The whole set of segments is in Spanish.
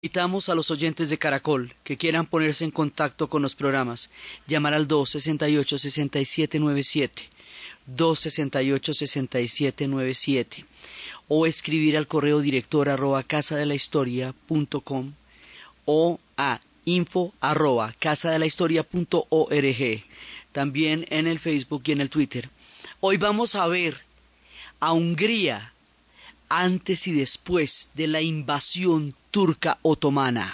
Invitamos a los oyentes de Caracol que quieran ponerse en contacto con los programas, llamar al 268-6797, 268-6797, o escribir al correo director arroba casadelahistoria.com o a info arroba casadelahistoria.org, también en el Facebook y en el Twitter. Hoy vamos a ver a Hungría antes y después de la invasión turca otomana.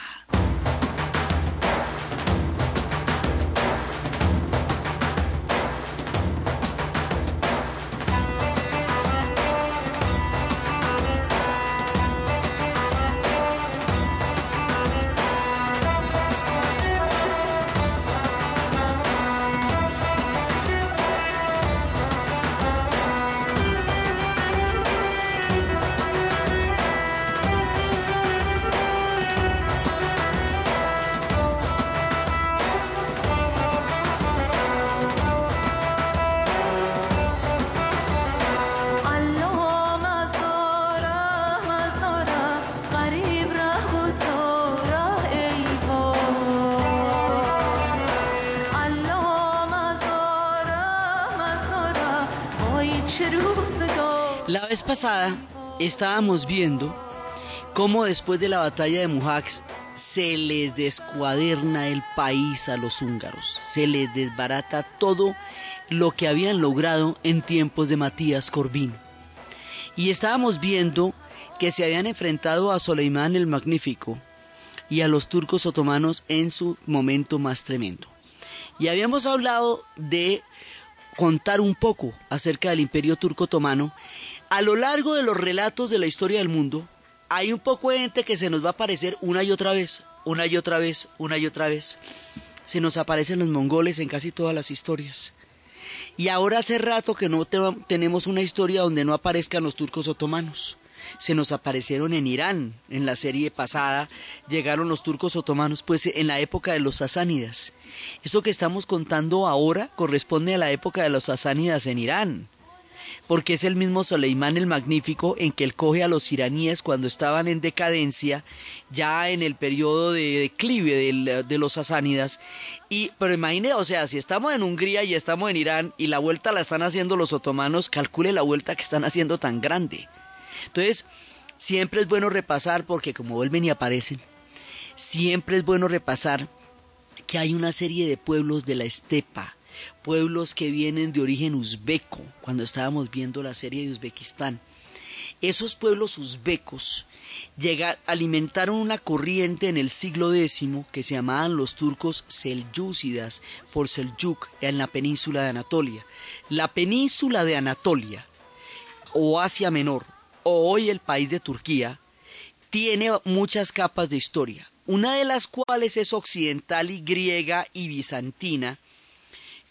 Estábamos viendo cómo después de la batalla de Mujax se les descuaderna el país a los húngaros, se les desbarata todo lo que habían logrado en tiempos de Matías Corbín. Y estábamos viendo que se habían enfrentado a Soleimán el Magnífico y a los turcos otomanos en su momento más tremendo. Y habíamos hablado de contar un poco acerca del imperio turco otomano, a lo largo de los relatos de la historia del mundo, hay un poco de gente que se nos va a aparecer una y otra vez, una y otra vez, una y otra vez. Se nos aparecen los mongoles en casi todas las historias. Y ahora hace rato que no tenemos una historia donde no aparezcan los turcos otomanos. Se nos aparecieron en Irán, en la serie pasada, llegaron los turcos otomanos, pues en la época de los sasánidas. Eso que estamos contando ahora corresponde a la época de los sasánidas en Irán porque es el mismo Soleimán el Magnífico en que él coge a los iraníes cuando estaban en decadencia, ya en el periodo de declive de, los sasánidas. Y, pero imagine, o sea, si estamos en Hungría y estamos en Irán y la vuelta la están haciendo los otomanos, calcule la vuelta que están haciendo tan grande. Entonces, siempre es bueno repasar, porque como vuelven y aparecen, siempre es bueno repasar que hay una serie de pueblos de la estepa, pueblos que vienen de origen uzbeco, cuando estábamos viendo la serie de Uzbekistán. Esos pueblos uzbecos alimentaron una corriente en el siglo X que se llamaban los turcos selyúcidas por Seljuk en la península de Anatolia. La península de Anatolia, o Asia Menor, o hoy el país de Turquía, tiene muchas capas de historia, una de las cuales es occidental y griega y bizantina,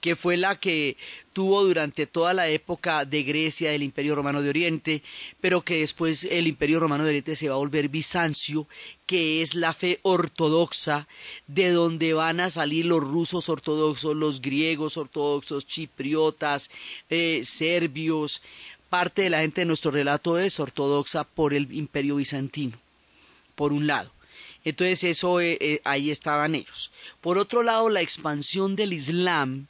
que fue la que tuvo durante toda la época de Grecia del Imperio Romano de Oriente, pero que después el Imperio Romano de Oriente se va a volver Bizancio, que es la fe ortodoxa, de donde van a salir los rusos ortodoxos, los griegos ortodoxos, chipriotas, eh, serbios, parte de la gente de nuestro relato es ortodoxa por el Imperio Bizantino, por un lado. Entonces eso eh, eh, ahí estaban ellos. Por otro lado, la expansión del Islam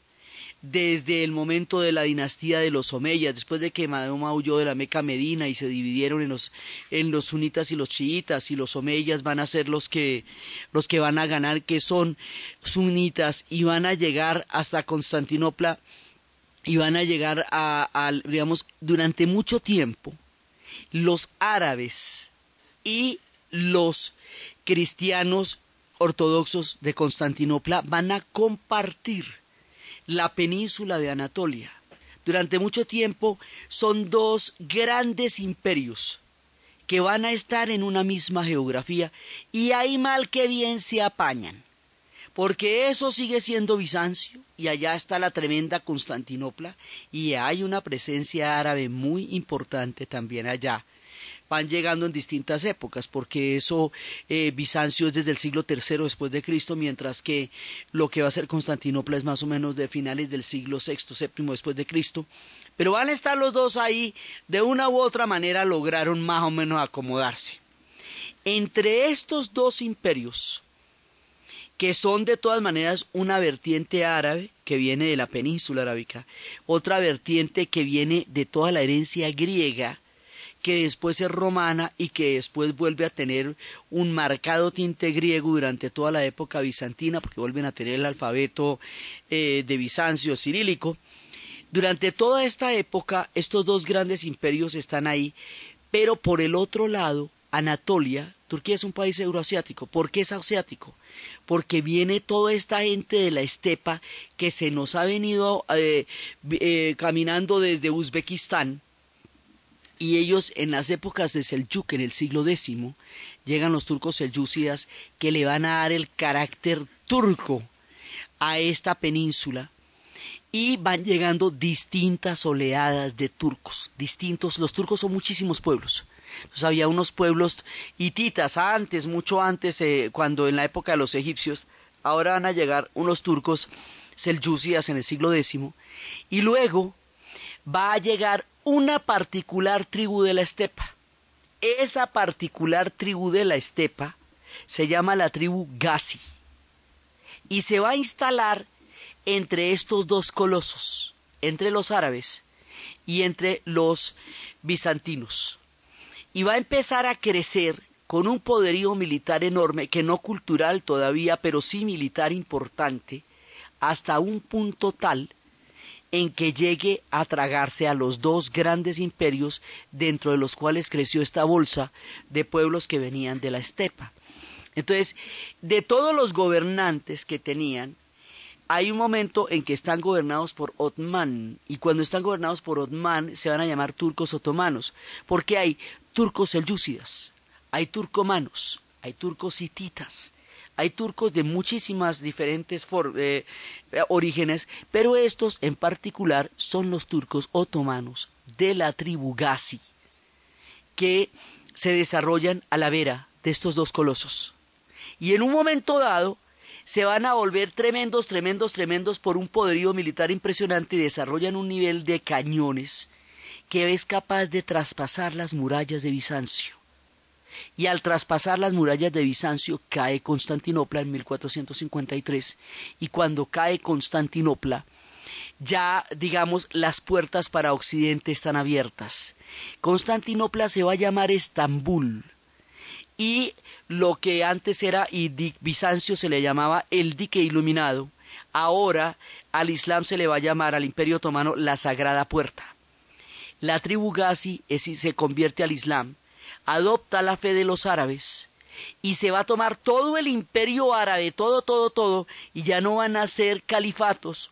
desde el momento de la dinastía de los Omeyas, después de que Mahoma huyó de la Meca Medina y se dividieron en los, en los sunitas y los chiitas, y los Omeyas van a ser los que, los que van a ganar, que son sunitas, y van a llegar hasta Constantinopla, y van a llegar a, digamos, durante mucho tiempo, los árabes y los cristianos ortodoxos de Constantinopla van a compartir la península de Anatolia. Durante mucho tiempo son dos grandes imperios que van a estar en una misma geografía y ahí mal que bien se apañan, porque eso sigue siendo Bizancio y allá está la tremenda Constantinopla y hay una presencia árabe muy importante también allá van llegando en distintas épocas, porque eso eh, Bizancio es desde el siglo III después de Cristo, mientras que lo que va a ser Constantinopla es más o menos de finales del siglo VI, VII después de Cristo. Pero van a estar los dos ahí, de una u otra manera lograron más o menos acomodarse. Entre estos dos imperios, que son de todas maneras una vertiente árabe que viene de la península arábica, otra vertiente que viene de toda la herencia griega, que después es romana y que después vuelve a tener un marcado tinte griego durante toda la época bizantina, porque vuelven a tener el alfabeto eh, de Bizancio cirílico. Durante toda esta época, estos dos grandes imperios están ahí, pero por el otro lado, Anatolia, Turquía es un país euroasiático. ¿Por qué es asiático? Porque viene toda esta gente de la estepa que se nos ha venido eh, eh, caminando desde Uzbekistán, y ellos en las épocas de Seljuk, en el siglo X, llegan los turcos selyúcidas que le van a dar el carácter turco a esta península y van llegando distintas oleadas de turcos, distintos, los turcos son muchísimos pueblos. Entonces había unos pueblos hititas antes, mucho antes, eh, cuando en la época de los egipcios, ahora van a llegar unos turcos selyúcidas en el siglo X, y luego va a llegar una particular tribu de la estepa. Esa particular tribu de la estepa se llama la tribu Gazi y se va a instalar entre estos dos colosos, entre los árabes y entre los bizantinos. Y va a empezar a crecer con un poderío militar enorme, que no cultural todavía, pero sí militar importante, hasta un punto tal en que llegue a tragarse a los dos grandes imperios dentro de los cuales creció esta bolsa de pueblos que venían de la estepa. Entonces, de todos los gobernantes que tenían, hay un momento en que están gobernados por Otman, y cuando están gobernados por Otman se van a llamar turcos otomanos, porque hay turcos selyúcidas, hay turcomanos, hay turcos hititas, hay turcos de muchísimas diferentes eh, orígenes, pero estos en particular son los turcos otomanos de la tribu Gazi, que se desarrollan a la vera de estos dos colosos. Y en un momento dado se van a volver tremendos, tremendos, tremendos por un poderío militar impresionante y desarrollan un nivel de cañones que es capaz de traspasar las murallas de Bizancio y al traspasar las murallas de Bizancio cae Constantinopla en 1453 y cuando cae Constantinopla ya digamos las puertas para Occidente están abiertas. Constantinopla se va a llamar Estambul y lo que antes era y Bizancio se le llamaba el dique iluminado, ahora al Islam se le va a llamar al Imperio Otomano la Sagrada Puerta. La tribu Gazi se convierte al Islam adopta la fe de los árabes y se va a tomar todo el imperio árabe, todo, todo, todo, y ya no van a ser califatos,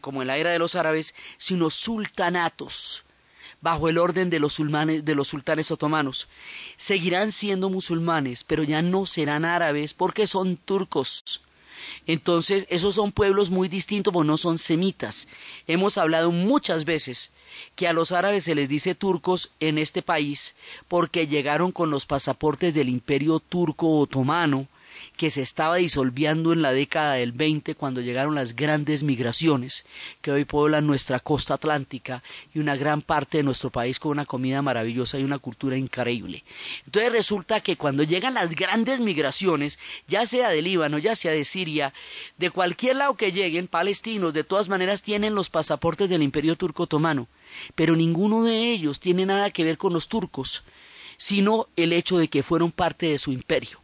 como en la era de los árabes, sino sultanatos, bajo el orden de los, de los sultanes otomanos. Seguirán siendo musulmanes, pero ya no serán árabes porque son turcos. Entonces, esos son pueblos muy distintos, porque no son semitas. Hemos hablado muchas veces que a los árabes se les dice turcos en este país porque llegaron con los pasaportes del imperio turco otomano que se estaba disolviendo en la década del 20 cuando llegaron las grandes migraciones que hoy pueblan nuestra costa atlántica y una gran parte de nuestro país con una comida maravillosa y una cultura increíble. Entonces resulta que cuando llegan las grandes migraciones, ya sea de Líbano, ya sea de Siria, de cualquier lado que lleguen, palestinos, de todas maneras tienen los pasaportes del imperio turco otomano pero ninguno de ellos tiene nada que ver con los turcos, sino el hecho de que fueron parte de su imperio.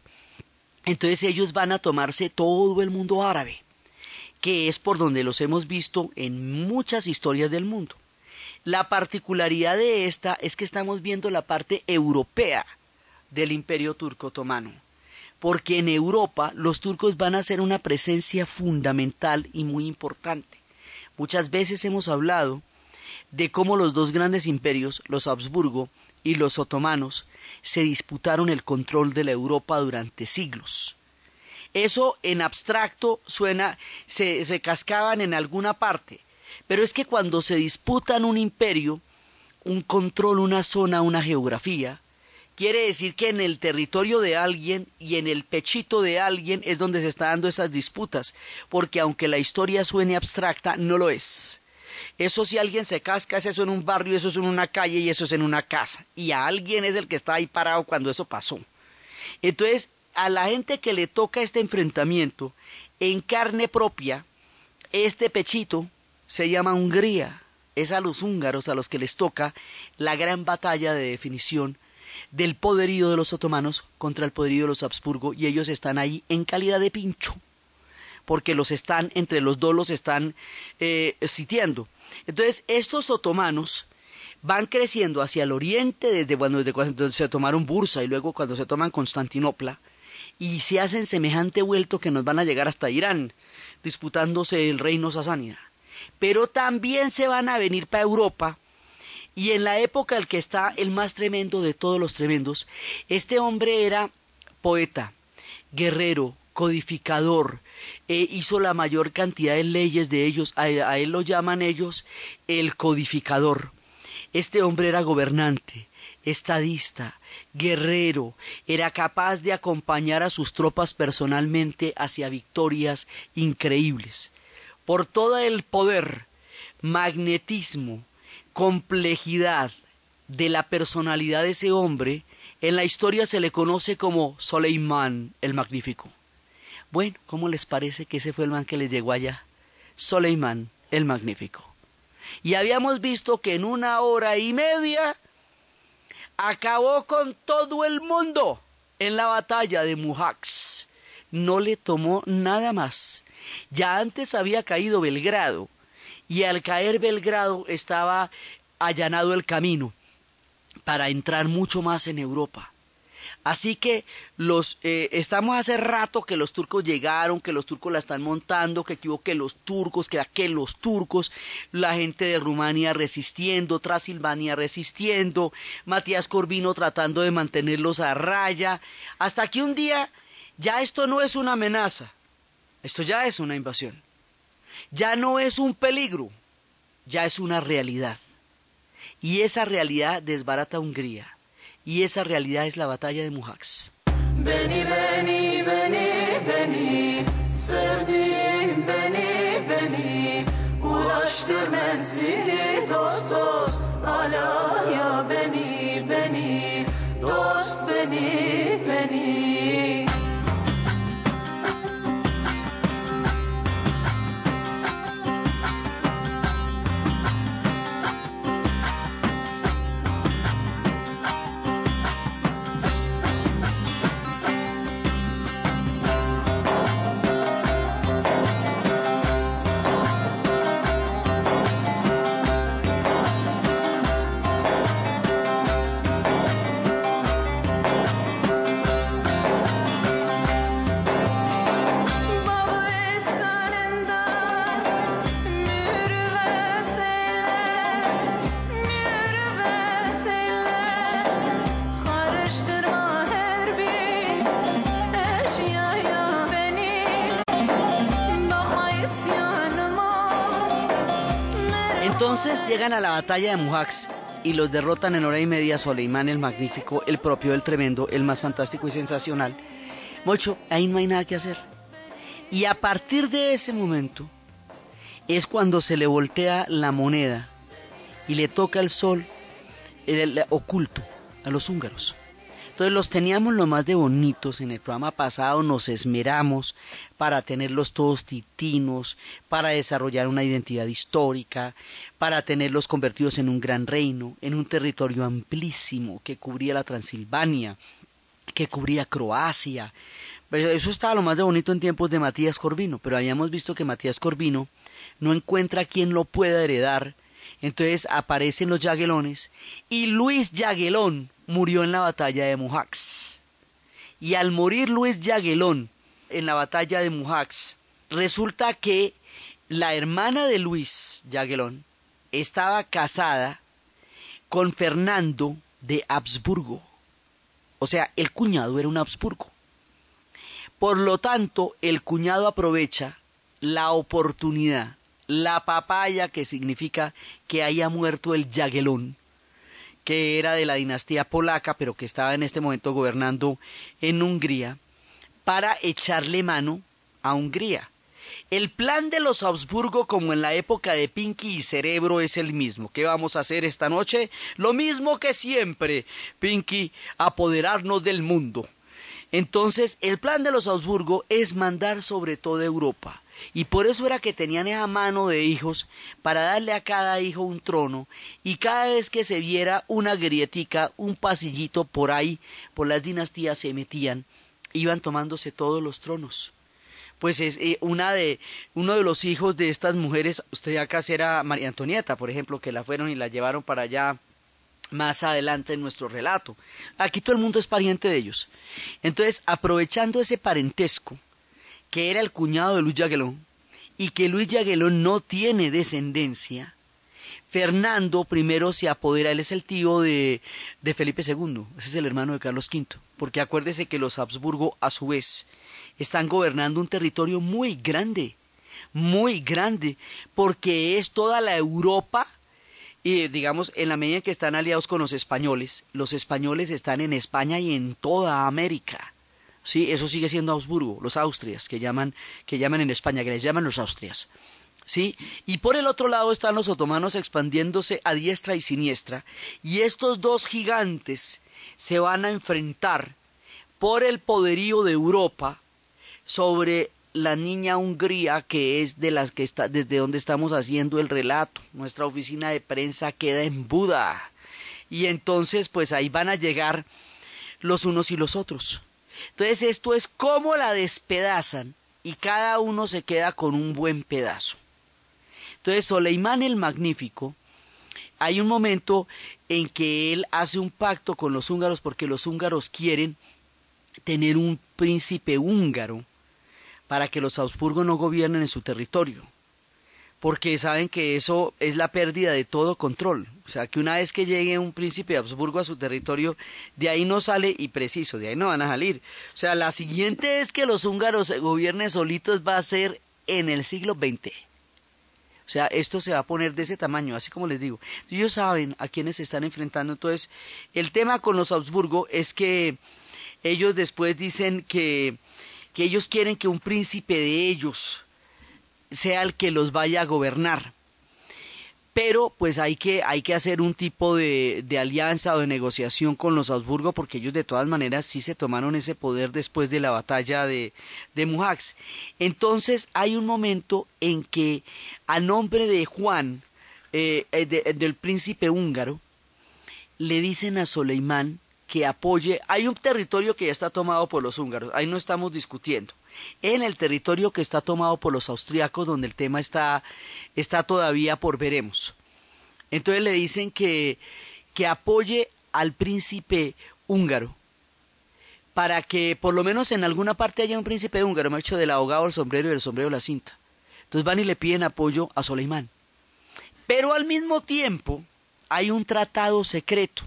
Entonces ellos van a tomarse todo el mundo árabe, que es por donde los hemos visto en muchas historias del mundo. La particularidad de esta es que estamos viendo la parte europea del imperio turco otomano, porque en Europa los turcos van a ser una presencia fundamental y muy importante. Muchas veces hemos hablado de cómo los dos grandes imperios, los Habsburgo y los otomanos, se disputaron el control de la Europa durante siglos. Eso en abstracto suena, se, se cascaban en alguna parte, pero es que cuando se disputan un imperio, un control, una zona, una geografía, quiere decir que en el territorio de alguien y en el pechito de alguien es donde se están dando esas disputas, porque aunque la historia suene abstracta, no lo es. Eso si alguien se casca, es eso en un barrio, eso es en una calle y eso es en una casa. Y a alguien es el que está ahí parado cuando eso pasó. Entonces, a la gente que le toca este enfrentamiento en carne propia, este pechito se llama Hungría. Es a los húngaros a los que les toca la gran batalla de definición del poderío de los otomanos contra el poderío de los Habsburgo y ellos están ahí en calidad de pincho porque los están, entre los dos los están eh, sitiando. Entonces, estos otomanos van creciendo hacia el oriente desde, desde cuando se tomaron Bursa y luego cuando se toman Constantinopla y se hacen semejante vuelto que nos van a llegar hasta Irán, disputándose el reino sasánida. Pero también se van a venir para Europa y en la época en que está el más tremendo de todos los tremendos, este hombre era poeta, guerrero, codificador, eh, hizo la mayor cantidad de leyes de ellos, a, él lo llaman ellos el codificador. Este hombre era gobernante, estadista, guerrero, era capaz de acompañar a sus tropas personalmente hacia victorias increíbles. Por todo el poder, magnetismo, complejidad de la personalidad de ese hombre, en la historia se le conoce como Soleimán el Magnífico. Bueno, ¿cómo les parece que ese fue el man que les llegó allá? Soleimán el Magnífico. Y habíamos visto que en una hora y media acabó con todo el mundo en la batalla de Mujax. No le tomó nada más. Ya antes había caído Belgrado y al caer Belgrado estaba allanado el camino para entrar mucho más en Europa. Así que los eh, estamos hace rato que los turcos llegaron, que los turcos la están montando, que que los turcos, que que los turcos, la gente de Rumania resistiendo, Transilvania resistiendo, Matías Corvino tratando de mantenerlos a raya, hasta que un día ya esto no es una amenaza, esto ya es una invasión, ya no es un peligro, ya es una realidad. Y esa realidad desbarata Hungría y esa realidad es la batalla de Mujax. Beni beni beni sevdiğim beni beni ulaştır menzili dost dost alaya beni Llegan a la batalla de Mujax y los derrotan en hora y media Soleimán el Magnífico, el propio, el tremendo, el más fantástico y sensacional. Mocho, ahí no hay nada que hacer. Y a partir de ese momento es cuando se le voltea la moneda y le toca el sol el oculto a los húngaros. Entonces los teníamos lo más de bonitos. En el programa pasado nos esmeramos para tenerlos todos titinos, para desarrollar una identidad histórica, para tenerlos convertidos en un gran reino, en un territorio amplísimo que cubría la Transilvania, que cubría Croacia. Eso estaba lo más de bonito en tiempos de Matías Corvino, pero habíamos visto que Matías Corvino no encuentra quien lo pueda heredar. Entonces aparecen los Yaguelones y Luis Yaguelón murió en la batalla de Mujax. Y al morir Luis Yaguelón en la batalla de Mujax, resulta que la hermana de Luis Yaguelón estaba casada con Fernando de Habsburgo. O sea, el cuñado era un Habsburgo. Por lo tanto, el cuñado aprovecha la oportunidad, la papaya que significa que haya muerto el Yaguelón, que era de la dinastía polaca, pero que estaba en este momento gobernando en Hungría, para echarle mano a Hungría. El plan de los Habsburgo, como en la época de Pinky y Cerebro, es el mismo. ¿Qué vamos a hacer esta noche? Lo mismo que siempre, Pinky, apoderarnos del mundo. Entonces, el plan de los Habsburgo es mandar sobre toda Europa. Y por eso era que tenían esa mano de hijos para darle a cada hijo un trono y cada vez que se viera una grietica, un pasillito por ahí, por las dinastías se metían, iban tomándose todos los tronos. Pues es eh, una de uno de los hijos de estas mujeres austriacas era María Antonieta, por ejemplo, que la fueron y la llevaron para allá más adelante en nuestro relato. Aquí todo el mundo es pariente de ellos. Entonces, aprovechando ese parentesco, que era el cuñado de Luis Jaguelón, y que Luis Jaguelón no tiene descendencia, Fernando primero se apodera, él es el tío de, de Felipe II, ese es el hermano de Carlos V, porque acuérdese que los Habsburgo a su vez están gobernando un territorio muy grande, muy grande, porque es toda la Europa y digamos, en la medida en que están aliados con los españoles, los españoles están en España y en toda América. Sí, eso sigue siendo Augsburgo, los Austrias, que llaman, que llaman en España, que les llaman los Austrias. ¿Sí? Y por el otro lado están los otomanos expandiéndose a diestra y siniestra, y estos dos gigantes se van a enfrentar por el poderío de Europa sobre la niña Hungría, que es de las que está, desde donde estamos haciendo el relato. Nuestra oficina de prensa queda en Buda. Y entonces, pues ahí van a llegar los unos y los otros. Entonces, esto es como la despedazan y cada uno se queda con un buen pedazo. Entonces, Soleimán el Magnífico, hay un momento en que él hace un pacto con los húngaros porque los húngaros quieren tener un príncipe húngaro para que los Habsburgo no gobiernen en su territorio, porque saben que eso es la pérdida de todo control. O sea, que una vez que llegue un príncipe de Habsburgo a su territorio, de ahí no sale, y preciso, de ahí no van a salir. O sea, la siguiente es que los húngaros gobiernen solitos va a ser en el siglo XX. O sea, esto se va a poner de ese tamaño, así como les digo. Ellos saben a quiénes se están enfrentando. Entonces, el tema con los Habsburgo es que ellos después dicen que que ellos quieren que un príncipe de ellos sea el que los vaya a gobernar. Pero pues hay que, hay que hacer un tipo de, de alianza o de negociación con los Habsburgo porque ellos de todas maneras sí se tomaron ese poder después de la batalla de, de. Entonces hay un momento en que a nombre de Juan, eh, eh, del príncipe húngaro, le dicen a Soleimán que apoye. Hay un territorio que ya está tomado por los húngaros, ahí no estamos discutiendo. En el territorio que está tomado por los austriacos, donde el tema está, está todavía por veremos. Entonces le dicen que, que apoye al príncipe húngaro para que por lo menos en alguna parte haya un príncipe húngaro, me ha hecho del abogado el sombrero y el sombrero la cinta. Entonces van y le piden apoyo a Soleimán. Pero al mismo tiempo hay un tratado secreto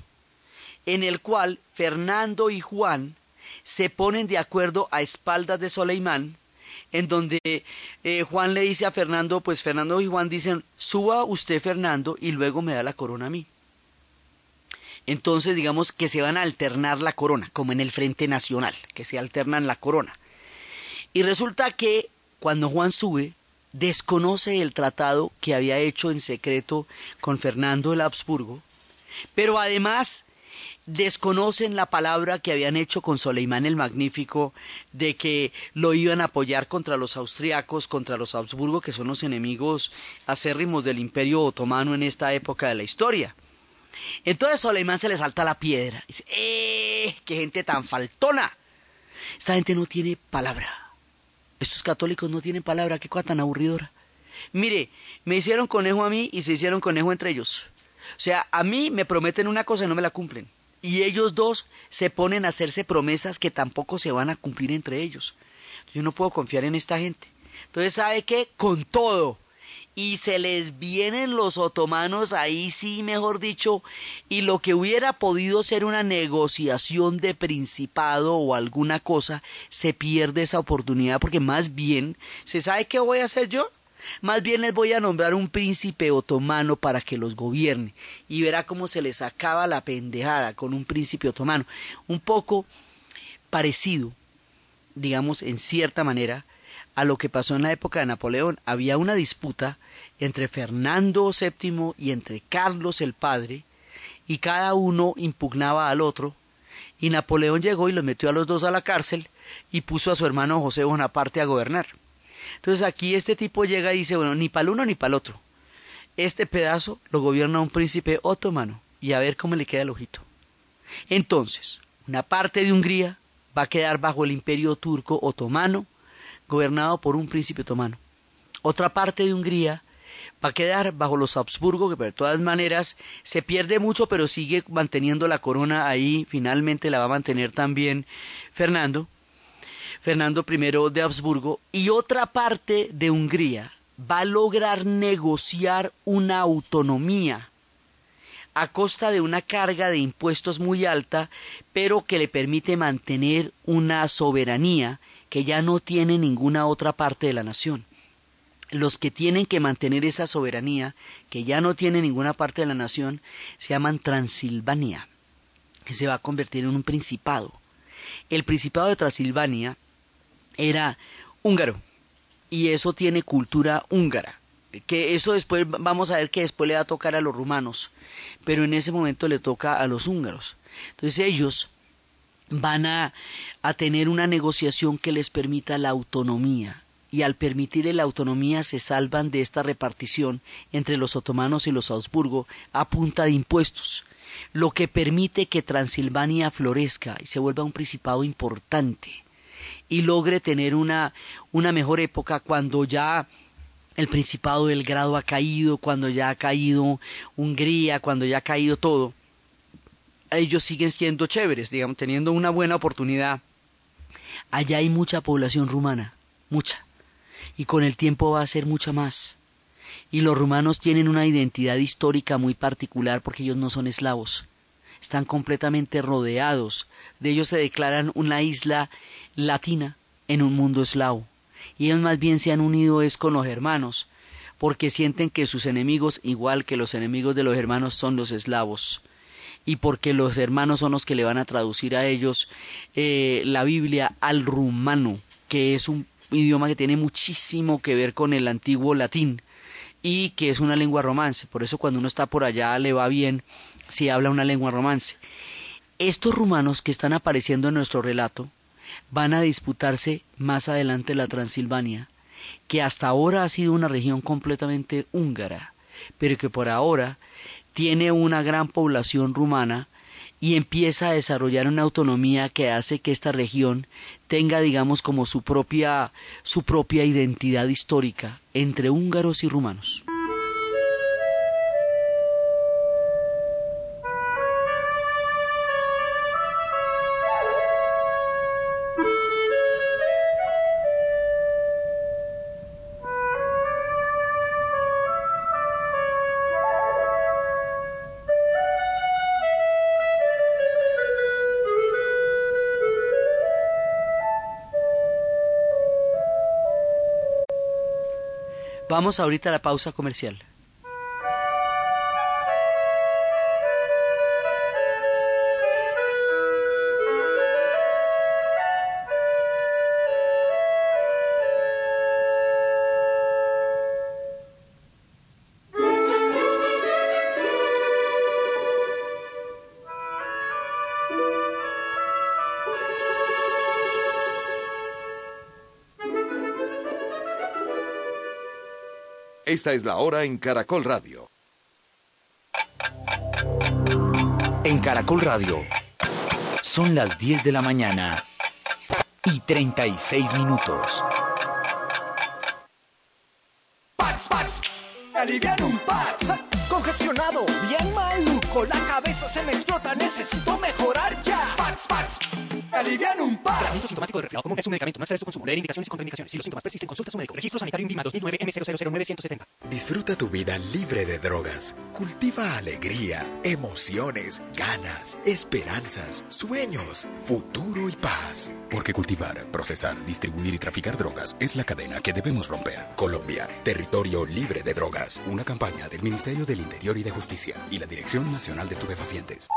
en el cual Fernando y Juan se ponen de acuerdo a espaldas de Soleimán, en donde eh, Juan le dice a Fernando, pues Fernando y Juan dicen, suba usted Fernando y luego me da la corona a mí. Entonces digamos que se van a alternar la corona, como en el Frente Nacional, que se alternan la corona. Y resulta que cuando Juan sube, desconoce el tratado que había hecho en secreto con Fernando el Habsburgo, pero además desconocen la palabra que habían hecho con Soleimán el Magnífico de que lo iban a apoyar contra los austriacos, contra los Habsburgo, que son los enemigos acérrimos del Imperio Otomano en esta época de la historia. Entonces Soleimán se le salta la piedra. Dice, ¡eh! ¡Qué gente tan faltona! Esta gente no tiene palabra. Estos católicos no tienen palabra. ¡Qué cosa tan aburridora! Mire, me hicieron conejo a mí y se hicieron conejo entre ellos. O sea, a mí me prometen una cosa y no me la cumplen y ellos dos se ponen a hacerse promesas que tampoco se van a cumplir entre ellos. Yo no puedo confiar en esta gente. Entonces, ¿sabe qué? Con todo. Y se les vienen los otomanos ahí sí, mejor dicho, y lo que hubiera podido ser una negociación de principado o alguna cosa, se pierde esa oportunidad porque más bien, ¿se sabe qué voy a hacer yo? Más bien les voy a nombrar un príncipe otomano para que los gobierne y verá cómo se les acaba la pendejada con un príncipe otomano. Un poco parecido, digamos, en cierta manera, a lo que pasó en la época de Napoleón. Había una disputa entre Fernando VII y entre Carlos el Padre, y cada uno impugnaba al otro, Y Napoleón llegó y los metió a los dos a la cárcel y puso a su hermano José Bonaparte a gobernar. Entonces aquí este tipo llega y dice, bueno, ni para el uno ni para el otro. Este pedazo lo gobierna un príncipe otomano y a ver cómo le queda el ojito. Entonces, una parte de Hungría va a quedar bajo el imperio turco otomano, gobernado por un príncipe otomano. Otra parte de Hungría va a quedar bajo los Habsburgo, que de todas maneras se pierde mucho, pero sigue manteniendo la corona ahí, finalmente la va a mantener también Fernando, Fernando I de Habsburgo, y otra parte de Hungría va a lograr negociar una autonomía a costa de una carga de impuestos muy alta, pero que le permite mantener una soberanía que ya no tiene ninguna otra parte de la nación. Los que tienen que mantener esa soberanía, que ya no tiene ninguna parte de la nación, se llaman Transilvania, que se va a convertir en un principado. El principado de Transilvania era húngaro, y eso tiene cultura húngara que eso después vamos a ver que después le va a tocar a los rumanos, pero en ese momento le toca a los húngaros. Entonces ellos van a, a tener una negociación que les permita la autonomía y al permitirle la autonomía se salvan de esta repartición entre los otomanos y los Habsburgo a punta de impuestos, lo que permite que Transilvania florezca y se vuelva un principado importante y logre tener una, una mejor época cuando ya el Principado del Grado ha caído, cuando ya ha caído Hungría, cuando ya ha caído todo, ellos siguen siendo chéveres, digamos, teniendo una buena oportunidad. Allá hay mucha población rumana, mucha, y con el tiempo va a ser mucha más. Y los rumanos tienen una identidad histórica muy particular porque ellos no son eslavos, están completamente rodeados, de ellos se declaran una isla latina en un mundo eslavo y ellos más bien se han unido es con los hermanos, porque sienten que sus enemigos, igual que los enemigos de los hermanos, son los eslavos, y porque los hermanos son los que le van a traducir a ellos eh, la Biblia al rumano, que es un idioma que tiene muchísimo que ver con el antiguo latín y que es una lengua romance. Por eso cuando uno está por allá le va bien si habla una lengua romance. Estos rumanos que están apareciendo en nuestro relato van a disputarse más adelante la Transilvania, que hasta ahora ha sido una región completamente húngara, pero que por ahora tiene una gran población rumana y empieza a desarrollar una autonomía que hace que esta región tenga digamos como su propia su propia identidad histórica entre húngaros y rumanos. Vamos ahorita a la pausa comercial. Esta es la hora en Caracol Radio. En Caracol Radio son las 10 de la mañana y 36 minutos. Pax, Pax, aliviar un Pax. Congestionado, bien maluco, la cabeza se me explota, necesito mejorar ya. Pax, Pax alivian un par. Tratamiento sintomático de resfriado común es un medicamento. No de su consumo. Leer indicaciones y contraindicaciones. Si los síntomas persisten, consulta a su médico. Registro sanitario INVIMA 2009 M000970. Disfruta tu vida libre de drogas. Cultiva alegría, emociones, ganas, esperanzas, sueños, futuro y paz. Porque cultivar, procesar, distribuir y traficar drogas es la cadena que debemos romper. Colombia, territorio libre de drogas. Una campaña del Ministerio del Interior y de Justicia y la Dirección Nacional de Estupefacientes.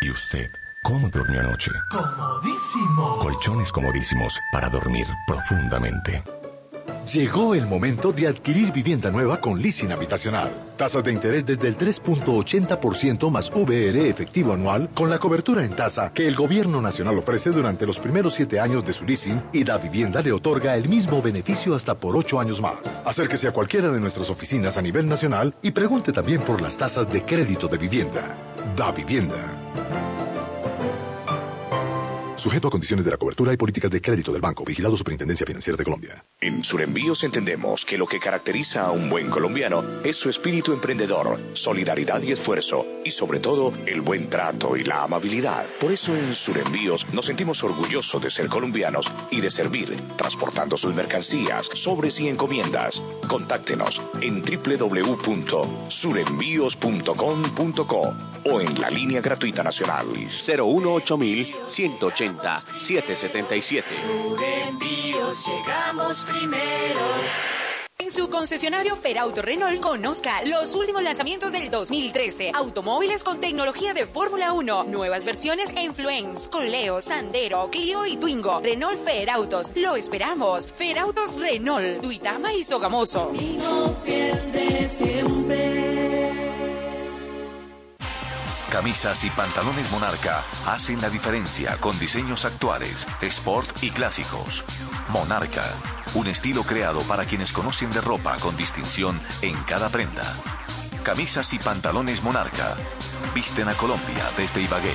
¿Y usted? ¿Cómo durmió anoche? Comodísimo. Colchones comodísimos para dormir profundamente. Llegó el momento de adquirir vivienda nueva con leasing habitacional. Tasas de interés desde el 3.80% más VR efectivo anual con la cobertura en tasa que el gobierno nacional ofrece durante los primeros siete años de su leasing y la vivienda le otorga el mismo beneficio hasta por ocho años más. Acérquese a cualquiera de nuestras oficinas a nivel nacional y pregunte también por las tasas de crédito de vivienda. Da vivienda. Sujeto a condiciones de la cobertura y políticas de crédito del banco. Vigilado Superintendencia Financiera de Colombia. En Surenvíos entendemos que lo que caracteriza a un buen colombiano es su espíritu emprendedor, solidaridad y esfuerzo, y sobre todo el buen trato y la amabilidad. Por eso en Surenvíos nos sentimos orgullosos de ser colombianos y de servir, transportando sus mercancías, sobres y encomiendas. Contáctenos en www.surenvíos.com.co o en la línea gratuita nacional 018 180 777. llegamos primero. En su concesionario Ferauto Renault conozca los últimos lanzamientos del 2013. Automóviles con tecnología de Fórmula 1. Nuevas versiones en Fluence, Coleo, Sandero, Clio y Twingo. Renault Ferautos. Lo esperamos. Ferautos Renault, Duitama y Sogamoso. fiel de siempre. Camisas y pantalones Monarca hacen la diferencia con diseños actuales, sport y clásicos. Monarca, un estilo creado para quienes conocen de ropa con distinción en cada prenda. Camisas y pantalones Monarca visten a Colombia desde Ibagué.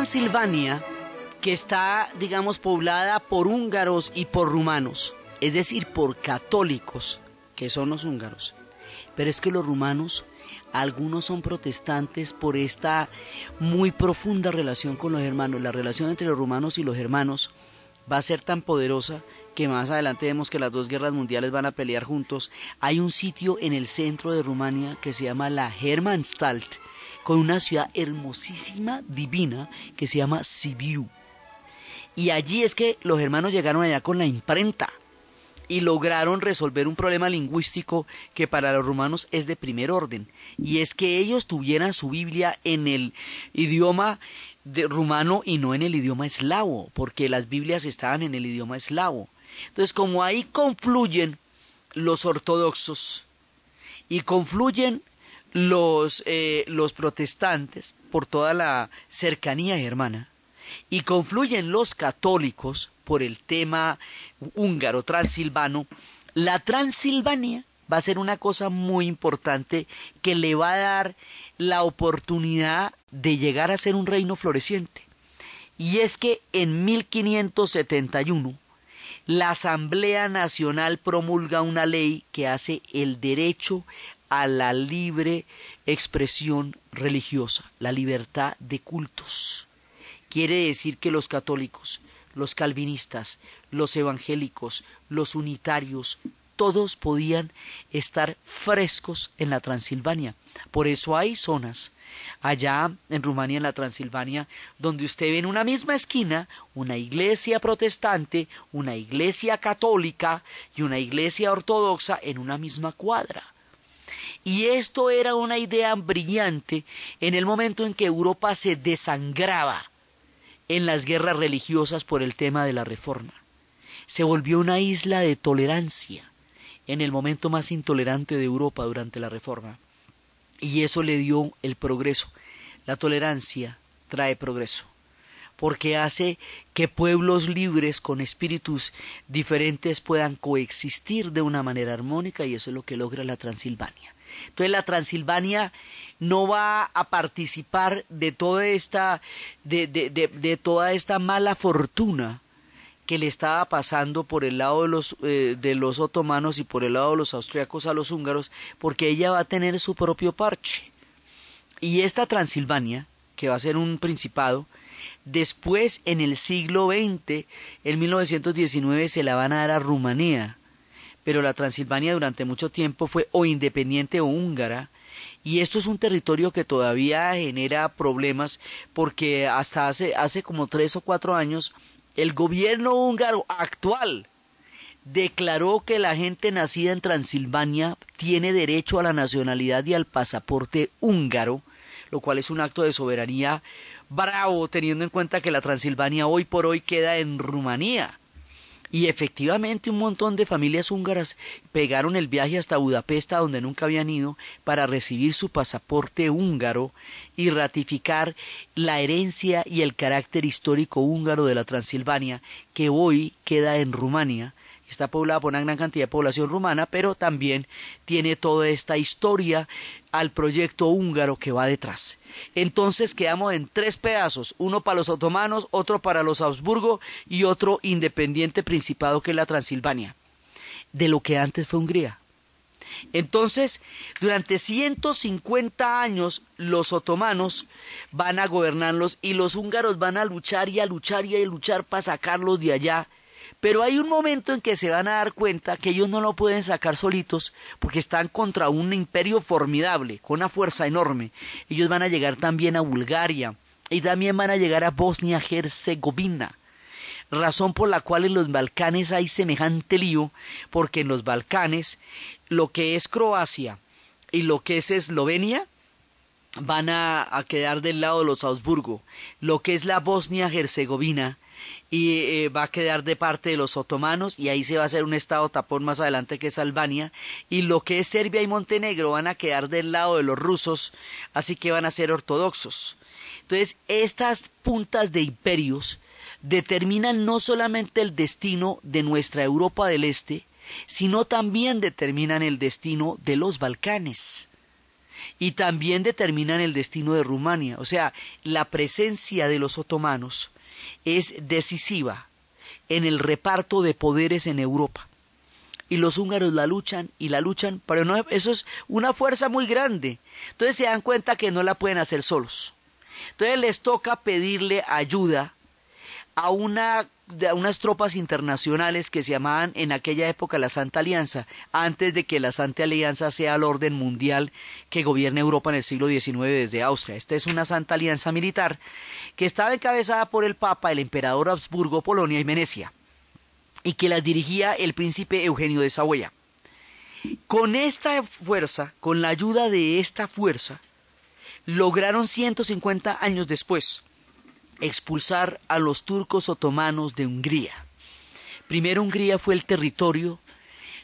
Transilvania, que está, digamos, poblada por húngaros y por rumanos, es decir, por católicos, que son los húngaros. Pero es que los rumanos, algunos son protestantes por esta muy profunda relación con los hermanos. La relación entre los rumanos y los hermanos va a ser tan poderosa que más adelante vemos que las dos guerras mundiales van a pelear juntos. Hay un sitio en el centro de Rumania que se llama la Hermannstalt, con una ciudad hermosísima, divina, que se llama Sibiu. Y allí es que los hermanos llegaron allá con la imprenta y lograron resolver un problema lingüístico que para los rumanos es de primer orden, y es que ellos tuvieran su Biblia en el idioma de rumano y no en el idioma eslavo, porque las Biblias estaban en el idioma eslavo. Entonces, como ahí confluyen los ortodoxos y confluyen los, eh, los protestantes por toda la cercanía germana y confluyen los católicos por el tema húngaro transilvano, la Transilvania va a ser una cosa muy importante que le va a dar la oportunidad de llegar a ser un reino floreciente. Y es que en 1571 la Asamblea Nacional promulga una ley que hace el derecho a la libre expresión religiosa, la libertad de cultos. Quiere decir que los católicos, los calvinistas, los evangélicos, los unitarios, todos podían estar frescos en la Transilvania. Por eso hay zonas allá en Rumania, en la Transilvania, donde usted ve en una misma esquina una iglesia protestante, una iglesia católica y una iglesia ortodoxa en una misma cuadra. Y esto era una idea brillante en el momento en que Europa se desangraba en las guerras religiosas por el tema de la reforma. Se volvió una isla de tolerancia en el momento más intolerante de Europa durante la reforma. Y eso le dio el progreso. La tolerancia trae progreso porque hace que pueblos libres con espíritus diferentes puedan coexistir de una manera armónica y eso es lo que logra la Transilvania. Entonces la Transilvania no va a participar de toda esta, de, de, de, toda esta mala fortuna que le estaba pasando por el lado de los, eh, de los otomanos y por el lado de los austriacos a los húngaros, porque ella va a tener su propio parche. Y esta Transilvania, que va a ser un principado, después en el siglo XX, en 1919, se la van a dar a Rumanía. Pero la Transilvania durante mucho tiempo fue o independiente o húngara, y esto es un territorio que todavía genera problemas porque hasta hace, hace como tres o cuatro años el gobierno húngaro actual declaró que la gente nacida en Transilvania tiene derecho a la nacionalidad y al pasaporte húngaro, lo cual es un acto de soberanía bravo teniendo en cuenta que la Transilvania hoy por hoy queda en Rumanía. Y efectivamente un montón de familias húngaras pegaron el viaje hasta Budapest, donde nunca habían ido, para recibir su pasaporte húngaro y ratificar la herencia y el carácter histórico húngaro de la Transilvania, que hoy queda en Rumania, está poblada por una gran cantidad de población rumana, pero también tiene toda esta historia al proyecto húngaro que va detrás. Entonces quedamos en tres pedazos, uno para los otomanos, otro para los Habsburgo y otro independiente principado que es la Transilvania, de lo que antes fue Hungría. Entonces, durante 150 años los otomanos van a gobernarlos y los húngaros van a luchar y a luchar y a luchar para sacarlos de allá pero hay un momento en que se van a dar cuenta que ellos no lo pueden sacar solitos porque están contra un imperio formidable, con una fuerza enorme. Ellos van a llegar también a Bulgaria y también van a llegar a Bosnia-Herzegovina. Razón por la cual en los Balcanes hay semejante lío, porque en los Balcanes lo que es Croacia y lo que es Eslovenia van a, a quedar del lado de los Augsburgo. Lo que es la Bosnia-Herzegovina y eh, va a quedar de parte de los otomanos y ahí se va a hacer un estado tapón más adelante que es Albania. Y lo que es Serbia y Montenegro van a quedar del lado de los rusos así que van a ser ortodoxos. Entonces estas puntas de imperios determinan no solamente el destino de nuestra Europa del Este sino también determinan el destino de los Balcanes. Y también determinan el destino de Rumania. O sea la presencia de los otomanos es decisiva en el reparto de poderes en Europa. Y los húngaros la luchan y la luchan, pero no, eso es una fuerza muy grande. Entonces se dan cuenta que no la pueden hacer solos. Entonces les toca pedirle ayuda a una unas tropas internacionales que se llamaban en aquella época la Santa Alianza, antes de que la Santa Alianza sea el orden mundial que gobierna Europa en el siglo XIX desde Austria. Esta es una Santa Alianza militar que estaba encabezada por el Papa, el emperador Habsburgo, Polonia y Venecia, y que las dirigía el príncipe Eugenio de Saboya. Con esta fuerza, con la ayuda de esta fuerza, lograron 150 años después expulsar a los turcos otomanos de Hungría. Primero Hungría fue el territorio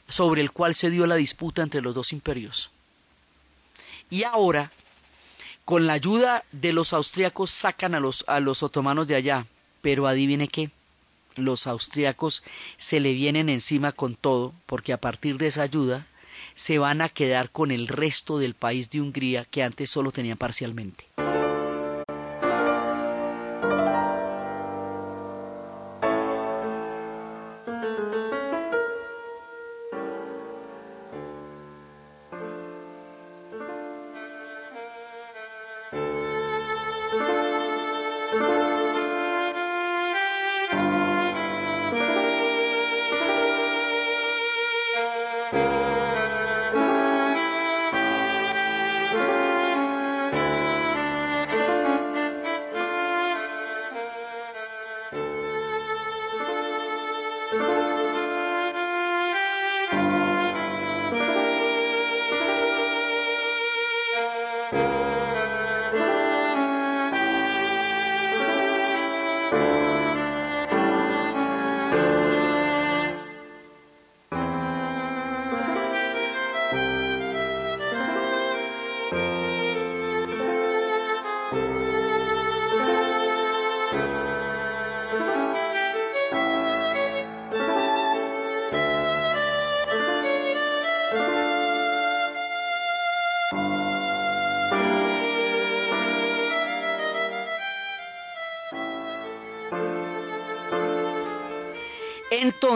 sobre el cual se dio la disputa entre los dos imperios. Y ahora con la ayuda de los austriacos sacan a los, a los otomanos de allá, pero adivine qué, los austriacos se le vienen encima con todo, porque a partir de esa ayuda se van a quedar con el resto del país de Hungría que antes solo tenía parcialmente.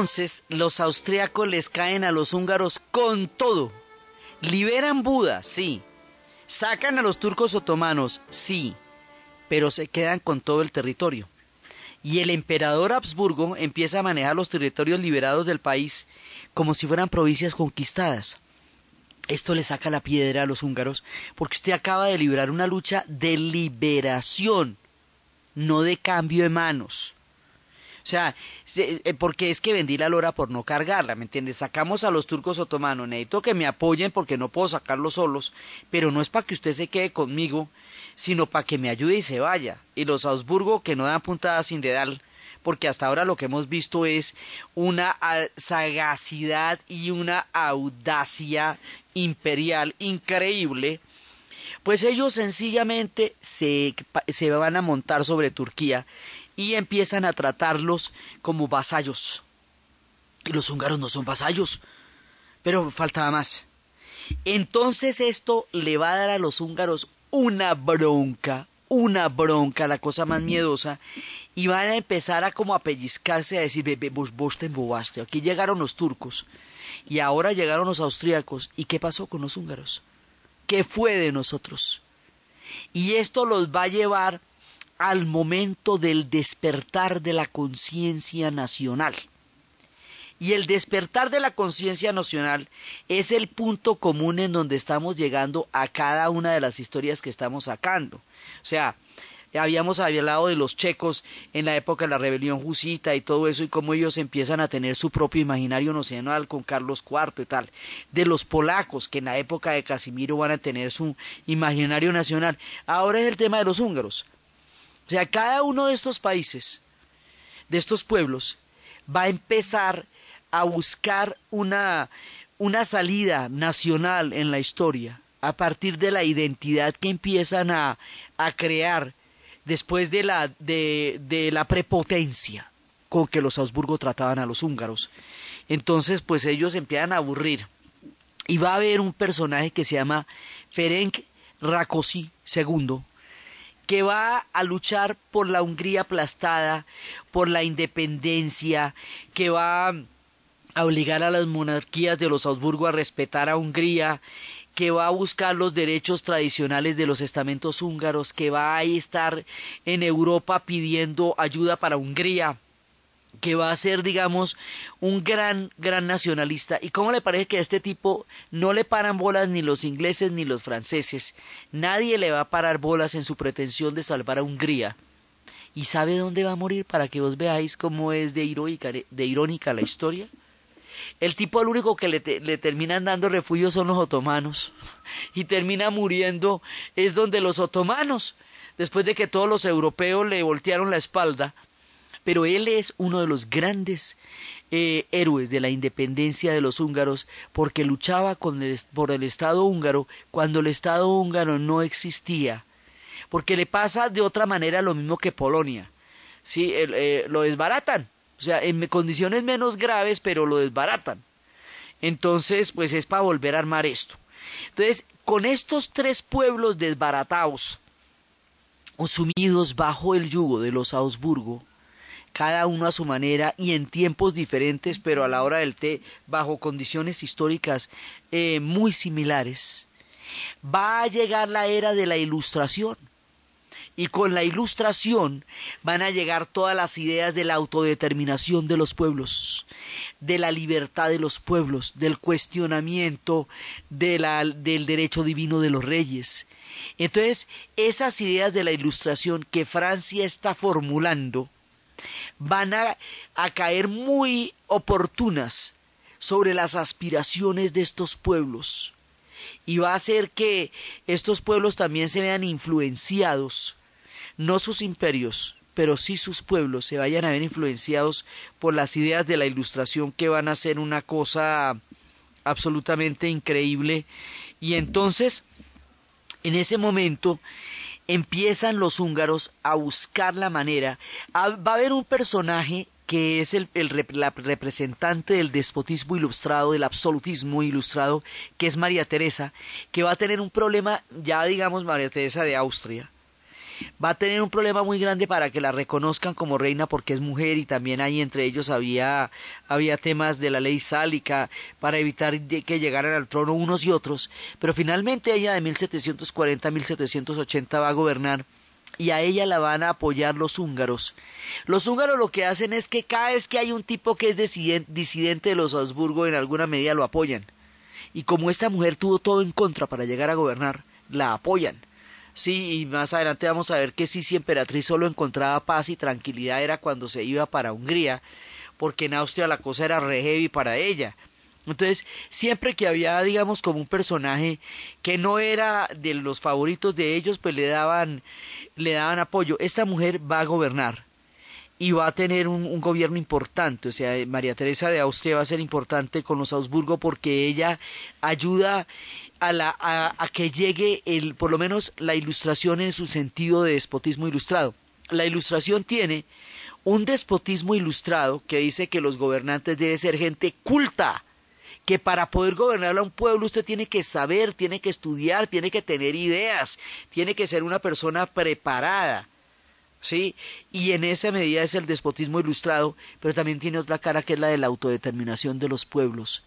Entonces los austriacos les caen a los húngaros con todo. Liberan Buda, sí. Sacan a los turcos otomanos, sí, pero se quedan con todo el territorio. Y el emperador Habsburgo empieza a manejar los territorios liberados del país como si fueran provincias conquistadas. Esto le saca la piedra a los húngaros porque usted acaba de librar una lucha de liberación, no de cambio de manos. O sea, eh, porque es que vendí la lora por no cargarla, ¿me entiendes? Sacamos a los turcos otomanos, necesito que me apoyen porque no puedo sacarlos solos, pero no es para que usted se quede conmigo, sino para que me ayude y se vaya. Y los Augsburgo que no dan puntadas sin dedal, porque hasta ahora lo que hemos visto es una sagacidad y una audacia imperial increíble, pues ellos sencillamente se, se van a montar sobre Turquía y empiezan a tratarlos como vasallos. Y los húngaros no son vasallos, pero faltaba más. Entonces esto le va a dar a los húngaros una bronca, una bronca, la cosa más miedosa, y van a empezar a como a pellizcarse, a decir, bebé, vos, vos te. Aquí llegaron los turcos, y ahora llegaron los austríacos, ¿y qué pasó con los húngaros? ¿Qué fue de nosotros? Y esto los va a llevar al momento del despertar de la conciencia nacional. Y el despertar de la conciencia nacional es el punto común en donde estamos llegando a cada una de las historias que estamos sacando. O sea, habíamos hablado de los checos en la época de la rebelión jusita y todo eso y cómo ellos empiezan a tener su propio imaginario nacional con Carlos IV y tal. De los polacos que en la época de Casimiro van a tener su imaginario nacional. Ahora es el tema de los húngaros. O sea, cada uno de estos países, de estos pueblos, va a empezar a buscar una, una salida nacional en la historia a partir de la identidad que empiezan a, a crear después de la, de, de la prepotencia con que los Habsburgo trataban a los húngaros. Entonces, pues ellos empiezan a aburrir. Y va a haber un personaje que se llama Ferenc Rákosi II, que va a luchar por la Hungría aplastada, por la independencia, que va a obligar a las monarquías de los Habsburgo a respetar a Hungría, que va a buscar los derechos tradicionales de los estamentos húngaros, que va a estar en Europa pidiendo ayuda para Hungría que va a ser, digamos, un gran, gran nacionalista. ¿Y cómo le parece que a este tipo no le paran bolas ni los ingleses ni los franceses? Nadie le va a parar bolas en su pretensión de salvar a Hungría. ¿Y sabe dónde va a morir para que vos veáis cómo es de irónica, de irónica la historia? El tipo al único que le, le terminan dando refugio son los otomanos. Y termina muriendo es donde los otomanos, después de que todos los europeos le voltearon la espalda, pero él es uno de los grandes eh, héroes de la independencia de los húngaros porque luchaba por el Estado húngaro cuando el Estado húngaro no existía, porque le pasa de otra manera lo mismo que Polonia, ¿sí? Eh, lo desbaratan, o sea, en condiciones menos graves, pero lo desbaratan. Entonces, pues es para volver a armar esto. Entonces, con estos tres pueblos desbaratados, sumidos bajo el yugo de los Augsburgo, cada uno a su manera y en tiempos diferentes, pero a la hora del té, bajo condiciones históricas eh, muy similares. Va a llegar la era de la ilustración. Y con la ilustración van a llegar todas las ideas de la autodeterminación de los pueblos, de la libertad de los pueblos, del cuestionamiento de la, del derecho divino de los reyes. Entonces, esas ideas de la ilustración que Francia está formulando, van a, caer muy oportunas sobre las aspiraciones de estos pueblos. Y va a hacer que estos pueblos también se vean influenciados, no sus imperios, pero sí sus pueblos se vayan a ver influenciados por las ideas de la ilustración que van a ser una cosa absolutamente increíble. Y entonces en ese momento empiezan los húngaros a buscar la manera. va a haber un personaje que es el, la representante del despotismo ilustrado, del absolutismo ilustrado, que es María Teresa, que va a tener un problema, ya digamos María Teresa de Austria, va a tener un problema muy grande para que la reconozcan como reina porque es mujer y también ahí entre ellos había, había temas de la ley sálica para evitar que llegaran al trono unos y otros, pero finalmente ella de 1740 a 1780 va a gobernar y a ella la van a apoyar los húngaros. Los húngaros lo que hacen es que cada vez que hay un tipo que es disidente de los Habsburgo en alguna medida lo apoyan. Y como esta mujer tuvo todo en contra para llegar a gobernar, la apoyan. Sí, y más adelante vamos a ver que si emperatriz solo encontraba paz y tranquilidad era cuando se iba para Hungría, porque en Austria la cosa era re heavy para ella. Entonces, siempre que había, digamos, como un personaje que no era de los favoritos de ellos, pues le daban, le daban apoyo. Esta mujer va a gobernar y va a tener un, gobierno importante. O sea, María Teresa de Austria va a ser importante con los Augsburgo porque ella ayuda a, la, a, a que llegue el, por lo menos la ilustración en su sentido de despotismo ilustrado. La ilustración tiene un despotismo ilustrado que dice que los gobernantes deben ser gente culta, que para poder gobernar a un pueblo usted tiene que saber, tiene que estudiar, tiene que tener ideas, tiene que ser una persona preparada. ¿Sí? Y en esa medida es el despotismo ilustrado, pero también tiene otra cara que es la de la autodeterminación de los pueblos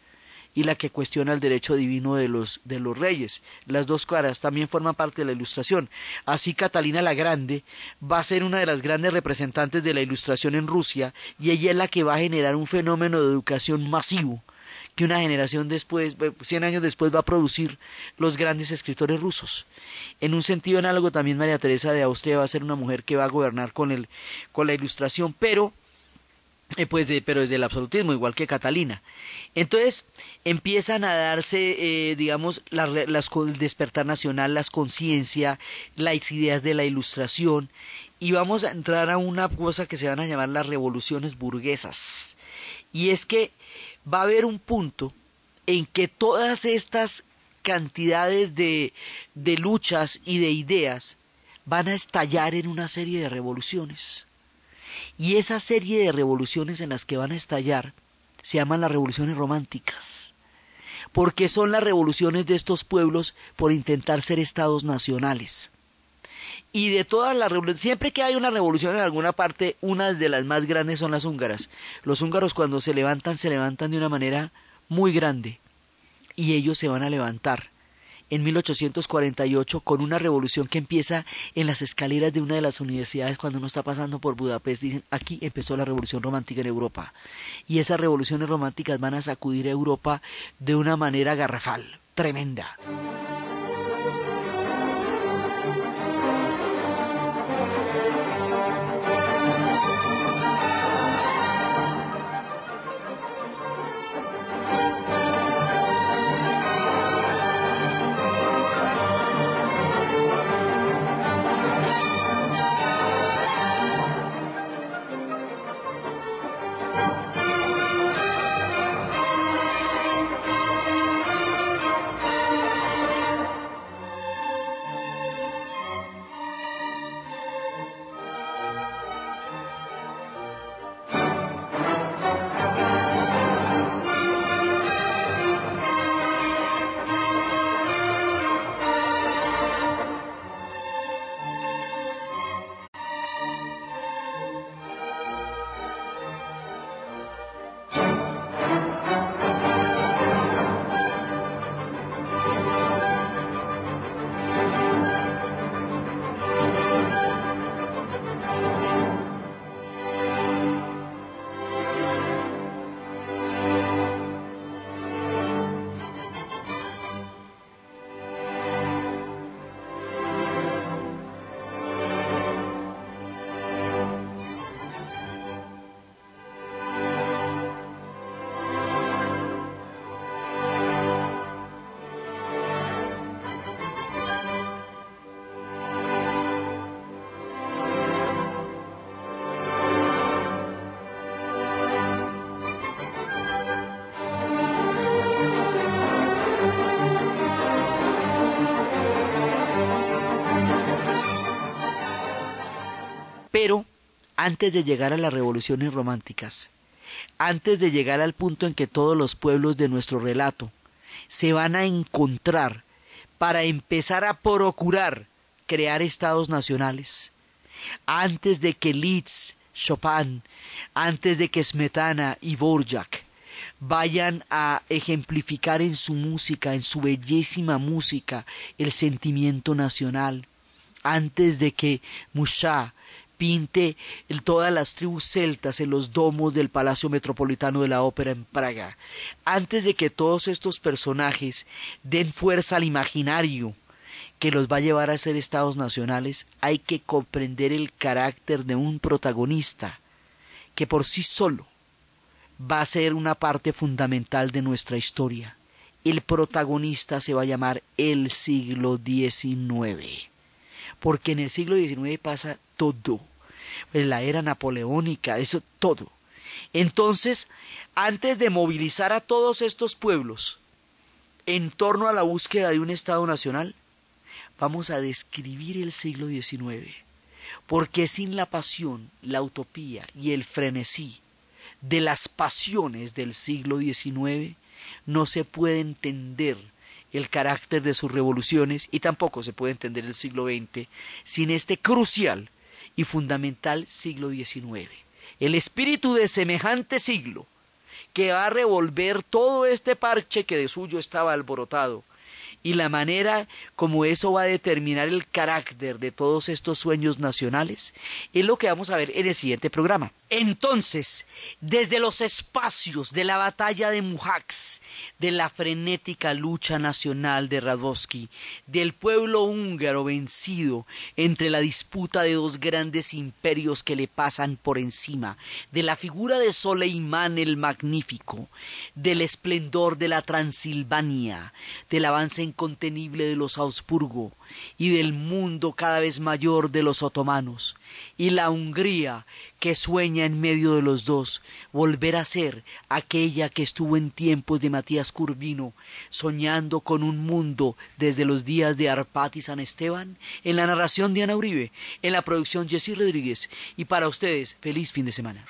y la que cuestiona el derecho divino de los, de los reyes. Las dos caras también forman parte de la ilustración. Así Catalina la Grande va a ser una de las grandes representantes de la ilustración en Rusia y ella es la que va a generar un fenómeno de educación masivo que una generación después, cien años después, va a producir los grandes escritores rusos. En un sentido análogo también María Teresa de Austria va a ser una mujer que va a gobernar con, el, con la ilustración, pero eh, pues pero desde el absolutismo, igual que Catalina. Entonces empiezan a darse, eh, digamos, las, el despertar nacional, las conciencia, las ideas de la ilustración, y vamos a entrar a una cosa que se van a llamar las revoluciones burguesas. Y es que va a haber un punto en que todas estas cantidades de, de luchas y de ideas van a estallar en una serie de revoluciones. Y esa serie de revoluciones en las que van a estallar se llaman las revoluciones románticas, porque son las revoluciones de estos pueblos por intentar ser estados nacionales. Y de todas las revoluciones, siempre que hay una revolución en alguna parte, una de las más grandes son las húngaras. Los húngaros cuando se levantan, se levantan de una manera muy grande. Y ellos se van a levantar en 1848 con una revolución que empieza en las escaleras de una de las universidades cuando uno está pasando por Budapest. Dicen, aquí empezó la revolución romántica en Europa. Y esas revoluciones románticas van a sacudir a Europa de una manera garrafal, tremenda. Antes de llegar a las revoluciones románticas, antes de llegar al punto en que todos los pueblos de nuestro relato se van a encontrar para empezar a procurar crear estados nacionales, antes de que Liszt, Chopin, antes de que Smetana y Borjak vayan a ejemplificar en su música, en su bellísima música, el sentimiento nacional, antes de que Musha pinte todas las tribus celtas en los domos del Palacio Metropolitano de la Ópera en Praga, antes de que todos estos personajes den fuerza al imaginario que los va a llevar a ser estados nacionales, hay que comprender el carácter de un protagonista que por sí solo va a ser una parte fundamental de nuestra historia. El protagonista se va a llamar el siglo XIX, porque en el siglo XIX pasa todo, en la era napoleónica, eso todo. Entonces, antes de movilizar a todos estos pueblos en torno a la búsqueda de un Estado nacional, vamos a describir el siglo XIX, porque sin la pasión, la utopía y el frenesí de las pasiones del siglo XIX, no se puede entender el carácter de sus revoluciones y tampoco se puede entender el siglo XX sin este crucial y fundamental siglo XIX. El espíritu de semejante siglo que va a revolver todo este parche que de suyo estaba alborotado y la manera como eso va a determinar el carácter de todos estos sueños nacionales es lo que vamos a ver en el siguiente programa. Entonces, desde los espacios de la batalla de Mujax, de la frenética lucha nacional de Radowski, del pueblo húngaro vencido entre la disputa de dos grandes imperios que le pasan por encima, de la figura de Soleimán el Magnífico, del esplendor de la Transilvania, del avance incontenible de los Augsburgo, y del mundo cada vez mayor de los otomanos, y la Hungría que sueña en medio de los dos, volver a ser aquella que estuvo en tiempos de Matías Curvino, soñando con un mundo desde los días de Arpat y San Esteban, en la narración de Ana Uribe, en la producción Jessy Rodríguez, y para ustedes, feliz fin de semana.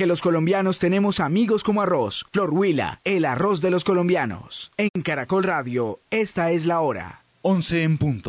Porque los colombianos tenemos amigos como arroz. Flor Huila, el arroz de los colombianos. En Caracol Radio, esta es la hora. 11 en punto.